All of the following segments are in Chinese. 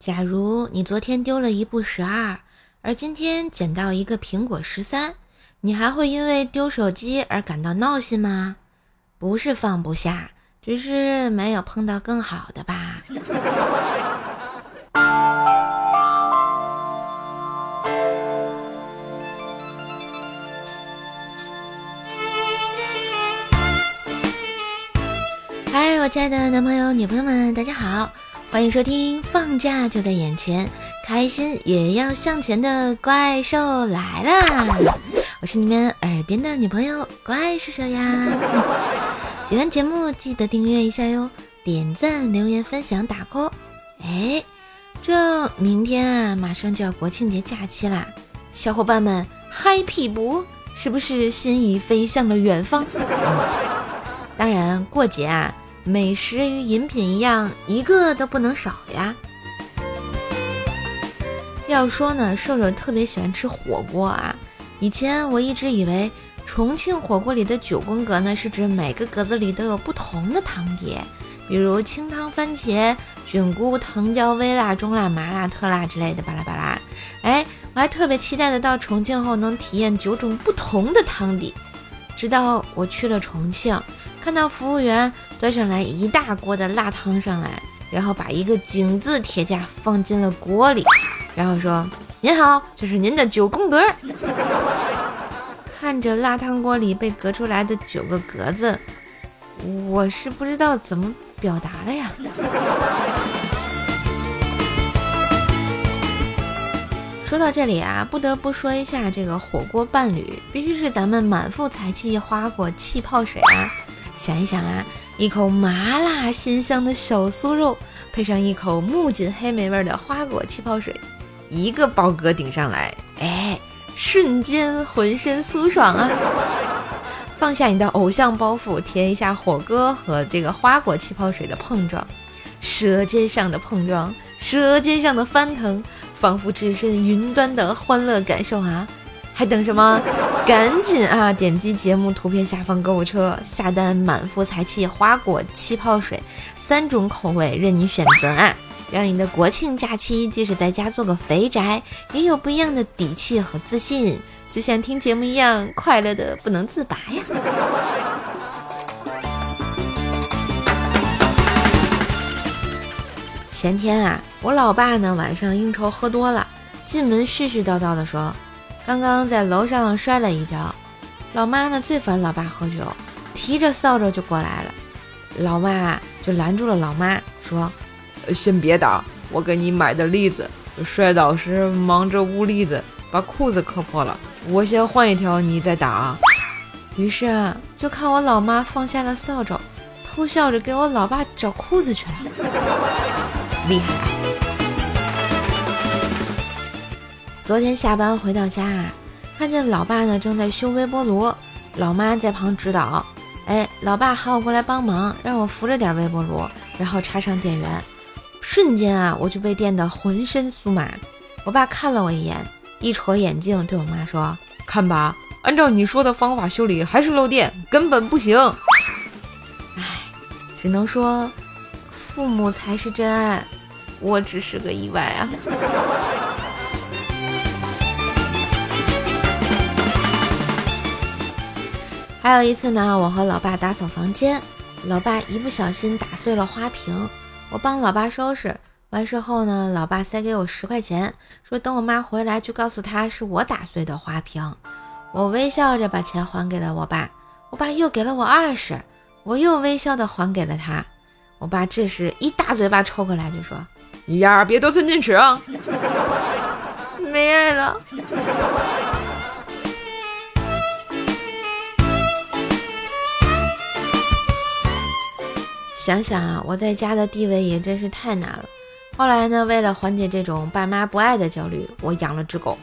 假如你昨天丢了一部十二，而今天捡到一个苹果十三，你还会因为丢手机而感到闹心吗？不是放不下，只是没有碰到更好的吧。嗨，我亲爱的男朋友、女朋友们，大家好。欢迎收听，放假就在眼前，开心也要向前的怪兽来啦！我是你们耳边的女朋友怪兽兽呀。喜欢节目记得订阅一下哟，点赞、留言、分享、打 call。哎，这明天啊，马上就要国庆节假期啦，小伙伴们嗨皮不？是不是心已飞向了远方？当然，过节啊。美食与饮品一样，一个都不能少呀。要说呢，瘦瘦特别喜欢吃火锅啊。以前我一直以为重庆火锅里的九宫格呢，是指每个格子里都有不同的汤底，比如清汤番茄、菌菇、藤椒、微辣、中辣、麻辣、特辣之类的巴拉巴拉。哎，我还特别期待的到重庆后能体验九种不同的汤底。直到我去了重庆。看到服务员端上来一大锅的辣汤上来，然后把一个“井”字铁架放进了锅里，然后说：“您好，这是您的九宫格。”看着辣汤锅里被隔出来的九个格子，我是不知道怎么表达了呀。说到这里啊，不得不说一下这个火锅伴侣，必须是咱们满腹才气花果气泡水啊。想一想啊，一口麻辣鲜香的小酥肉，配上一口木槿黑莓味的花果气泡水，一个包哥顶上来，哎，瞬间浑身酥爽啊！放下你的偶像包袱，体验一下火锅和这个花果气泡水的碰撞，舌尖上的碰撞，舌尖上的翻腾，仿佛置身云端的欢乐感受啊！还等什么？赶紧啊！点击节目图片下方购物车下单，满腹才气花果气泡水，三种口味任你选择啊！让你的国庆假期即使在家做个肥宅，也有不一样的底气和自信，就像听节目一样快乐的不能自拔呀！前天啊，我老爸呢晚上应酬喝多了，进门絮絮叨叨的说。刚刚在楼上摔了一跤，老妈呢最烦老爸喝酒，提着扫帚就过来了，老妈就拦住了老妈，说：“先别打，我给你买的栗子，摔倒时忙着捂栗子，把裤子磕破了，我先换一条，你再打。”于是啊，就看我老妈放下了扫帚，偷笑着给我老爸找裤子去了，厉害。昨天下班回到家啊，看见老爸呢正在修微波炉，老妈在旁指导。哎，老爸喊我过来帮忙，让我扶着点微波炉，然后插上电源。瞬间啊，我就被电得浑身酥麻。我爸看了我一眼，一戳眼镜，对我妈说：“看吧，按照你说的方法修理还是漏电，根本不行。”哎，只能说父母才是真爱，我只是个意外啊。还有一次呢，我和老爸打扫房间，老爸一不小心打碎了花瓶，我帮老爸收拾完事后呢，老爸塞给我十块钱，说等我妈回来就告诉她是我打碎的花瓶。我微笑着把钱还给了我爸，我爸又给了我二十，我又微笑的还给了他。我爸这时一大嘴巴抽过来就说：“你丫，别得寸进尺啊，没爱了。”想想啊，我在家的地位也真是太难了。后来呢，为了缓解这种爸妈不爱的焦虑，我养了只狗。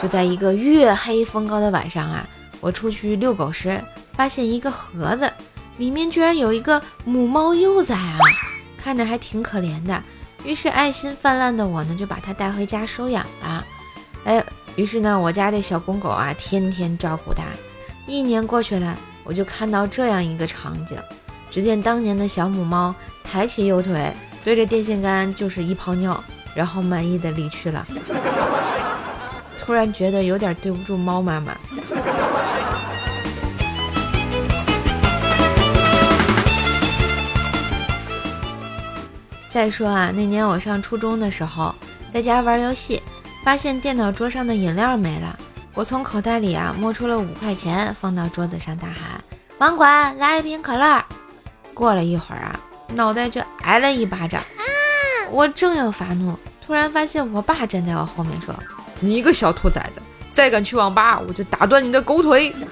就在一个月黑风高的晚上啊，我出去遛狗时，发现一个盒子，里面居然有一个母猫幼崽啊，看着还挺可怜的。于是爱心泛滥的我呢，就把它带回家收养了。哎，于是呢，我家这小公狗啊，天天照顾它。一年过去了，我就看到这样一个场景。只见当年的小母猫抬起右腿，对着电线杆就是一泡尿，然后满意的离去了。突然觉得有点对不住猫妈妈。再说啊，那年我上初中的时候，在家玩游戏，发现电脑桌上的饮料没了。我从口袋里啊摸出了五块钱，放到桌子上，大喊：“网管，来一瓶可乐！”过了一会儿啊，脑袋就挨了一巴掌。我正要发怒，突然发现我爸站在我后面说：“你个小兔崽子，再敢去网吧，我就打断你的狗腿！”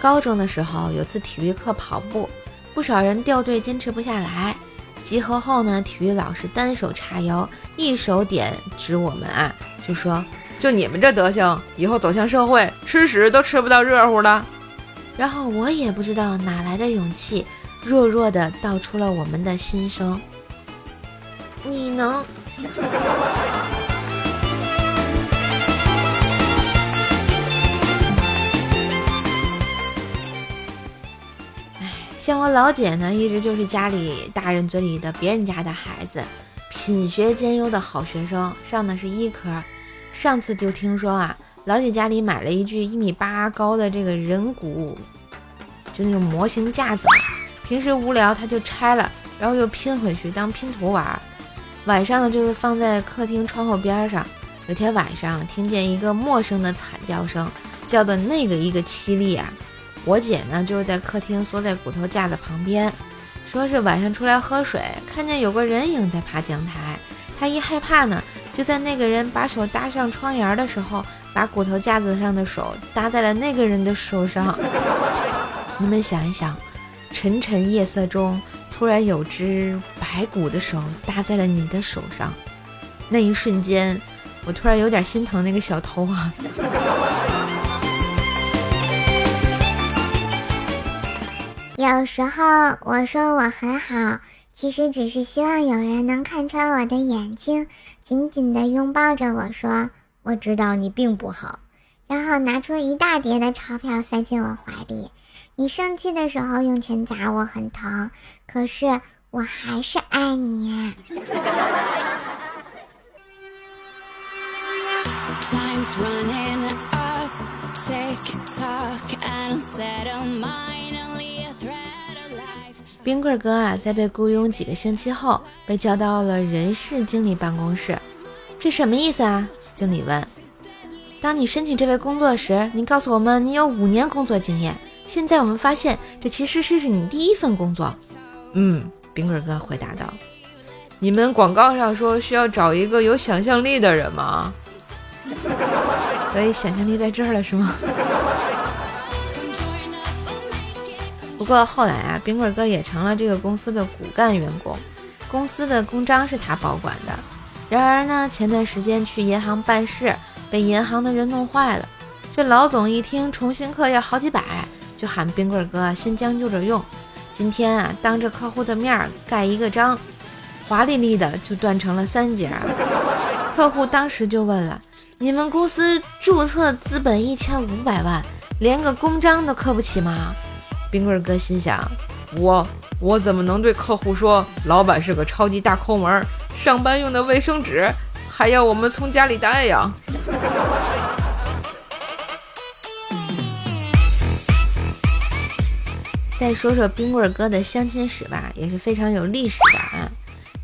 高中的时候，有次体育课跑步，不少人掉队坚持不下来。集合后呢，体育老师单手叉腰，一手点指我们啊，就说：“就你们这德行，以后走向社会，吃屎都吃不到热乎的。”然后我也不知道哪来的勇气，弱弱的道出了我们的心声：“你能。”像我老姐呢，一直就是家里大人嘴里的别人家的孩子，品学兼优的好学生，上的是医科。上次就听说啊，老姐家里买了一具一米八高的这个人骨，就那种模型架子，平时无聊她就拆了，然后又拼回去当拼图玩。晚上呢，就是放在客厅窗户边上。有天晚上听见一个陌生的惨叫声，叫的那个一个凄厉啊！我姐呢，就是在客厅缩在骨头架子旁边，说是晚上出来喝水，看见有个人影在爬讲台。她一害怕呢，就在那个人把手搭上窗沿的时候，把骨头架子上的手搭在了那个人的手上。你们想一想，沉沉夜色中，突然有只白骨的手搭在了你的手上，那一瞬间，我突然有点心疼那个小偷啊。有时候我说我很好，其实只是希望有人能看穿我的眼睛，紧紧地拥抱着我说：“我知道你并不好。”然后拿出一大叠的钞票塞进我怀里。你生气的时候用钱砸我很疼，可是我还是爱你。Time's running up, take a talk and settle mind 冰棍哥啊，在被雇佣几个星期后，被叫到了人事经理办公室。这什么意思啊？经理问。当你申请这位工作时，你告诉我们你有五年工作经验。现在我们发现，这其实是是你第一份工作。嗯，冰棍哥回答道。你们广告上说需要找一个有想象力的人吗？所以想象力在这儿了，是吗？不过后来啊，冰棍哥也成了这个公司的骨干员工，公司的公章是他保管的。然而呢，前段时间去银行办事，被银行的人弄坏了。这老总一听重新刻要好几百，就喊冰棍哥先将就着用。今天啊，当着客户的面盖一个章，华丽丽的就断成了三截。客户当时就问了：“你们公司注册资本一千五百万，连个公章都刻不起吗？”冰棍哥心想：我我怎么能对客户说老板是个超级大抠门，上班用的卫生纸还要我们从家里带呀？再说说冰棍哥的相亲史吧，也是非常有历史的啊。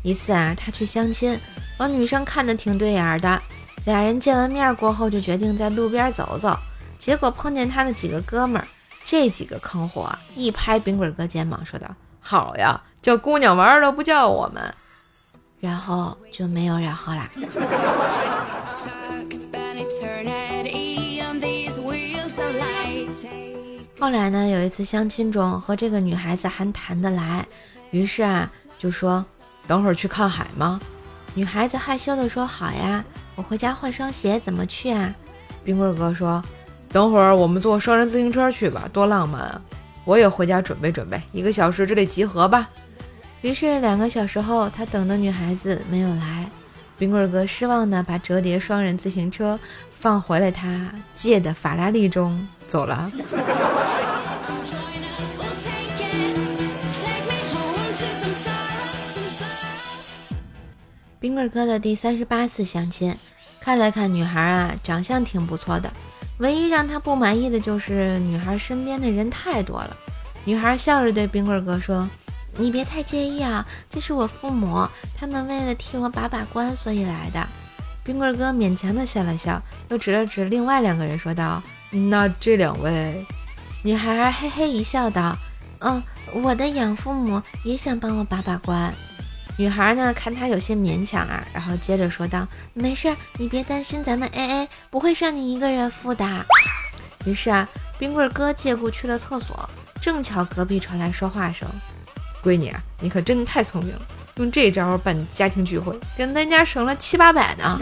一次啊，他去相亲，和女生看的挺对眼的，俩人见完面过后就决定在路边走走，结果碰见他的几个哥们儿。这几个坑货一拍冰棍哥肩膀，说道：“好呀，叫姑娘玩都不叫我们。”然后就没有然后啦。后来呢，有一次相亲中和这个女孩子还谈得来，于是啊就说：“等会儿去看海吗？”女孩子害羞的说：“好呀，我回家换双鞋，怎么去啊？”冰棍哥说。等会儿我们坐双人自行车去吧，多浪漫啊！我也回家准备准备，一个小时之内集合吧。于是两个小时后，他等的女孩子没有来，冰棍哥失望的把折叠双人自行车放回了他借的法拉利中。走了。冰棍哥的第三十八次相亲，看了看女孩啊，长相挺不错的，唯一让他不满意的就是女孩身边的人太多了。女孩笑着对冰棍哥说：“你别太介意啊，这是我父母，他们为了替我把把关，所以来的。”冰棍哥勉强的笑了笑，又指了指另外两个人说道：“那这两位？”女孩嘿嘿一笑道：“嗯，我的养父母也想帮我把把关。”女孩呢，看他有些勉强啊，然后接着说道：“没事，你别担心，咱们 A A 不会剩你一个人付的。”于是啊，冰棍哥借故去了厕所，正巧隔壁传来说话声：“闺女啊，你可真太聪明了，用这招办家庭聚会，给咱家省了七八百呢。”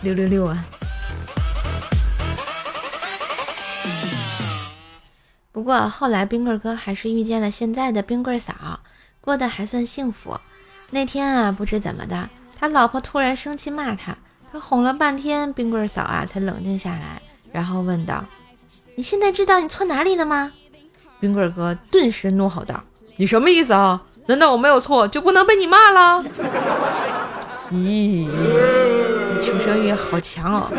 六六六啊！不过后来冰棍哥还是遇见了现在的冰棍嫂。过得还算幸福。那天啊，不知怎么的，他老婆突然生气骂他，他哄了半天，冰棍儿嫂啊才冷静下来，然后问道：“你现在知道你错哪里了吗？”冰棍哥顿时怒吼道：“你什么意思啊？难道我没有错就不能被你骂了？” 咦，你求生欲好强哦！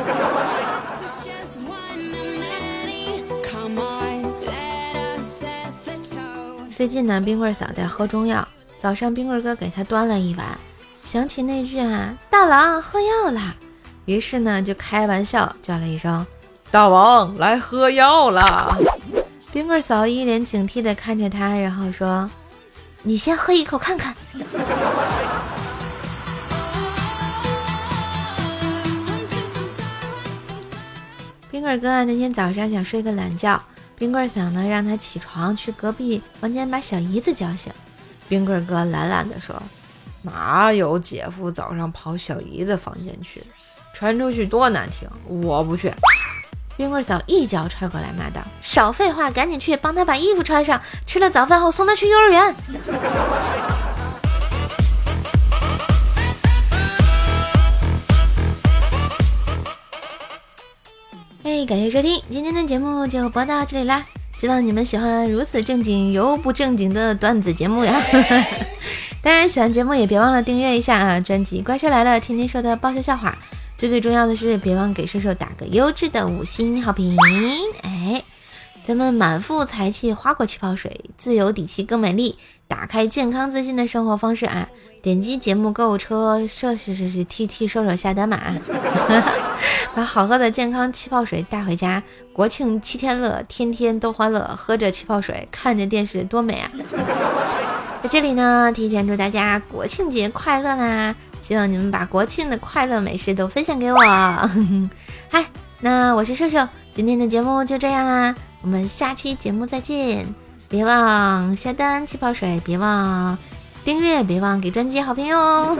最近呢，冰棍嫂在喝中药。早上，冰棍哥给她端了一碗，想起那句啊“大郎喝药了”，于是呢就开玩笑叫了一声“大王来喝药了”。冰棍嫂一脸警惕地看着他，然后说：“你先喝一口看看。”冰棍哥啊，那天早上想睡个懒觉。冰棍儿嫂呢，让他起床去隔壁房间把小姨子叫醒。冰棍哥懒懒地说：“哪有姐夫早上跑小姨子房间去？传出去多难听，我不去。”冰棍嫂一脚踹过来，骂道：“少废话，赶紧去帮他把衣服穿上，吃了早饭后送他去幼儿园。”感谢收听，今天的节目就播到这里啦！希望你们喜欢如此正经又不正经的段子节目呀！当然，喜欢节目也别忘了订阅一下啊！专辑《怪兽来了》，天天说的爆笑笑话。最最重要的是，别忘给兽兽打个优质的五星好评！哎，咱们满腹才气，花过气泡水，自由底气更美丽。打开健康自信的生活方式啊！点击节目购物车，设是是是，T T 瘦瘦下单码，把好喝的健康气泡水带回家。国庆七天乐，天天都欢乐，喝着气泡水，看着电视多美啊！在这里呢，提前祝大家国庆节快乐啦！希望你们把国庆的快乐美食都分享给我。嗨，那我是瘦瘦，今天的节目就这样啦，我们下期节目再见。别忘下单气泡水，别忘订阅，别忘给专辑好评哟。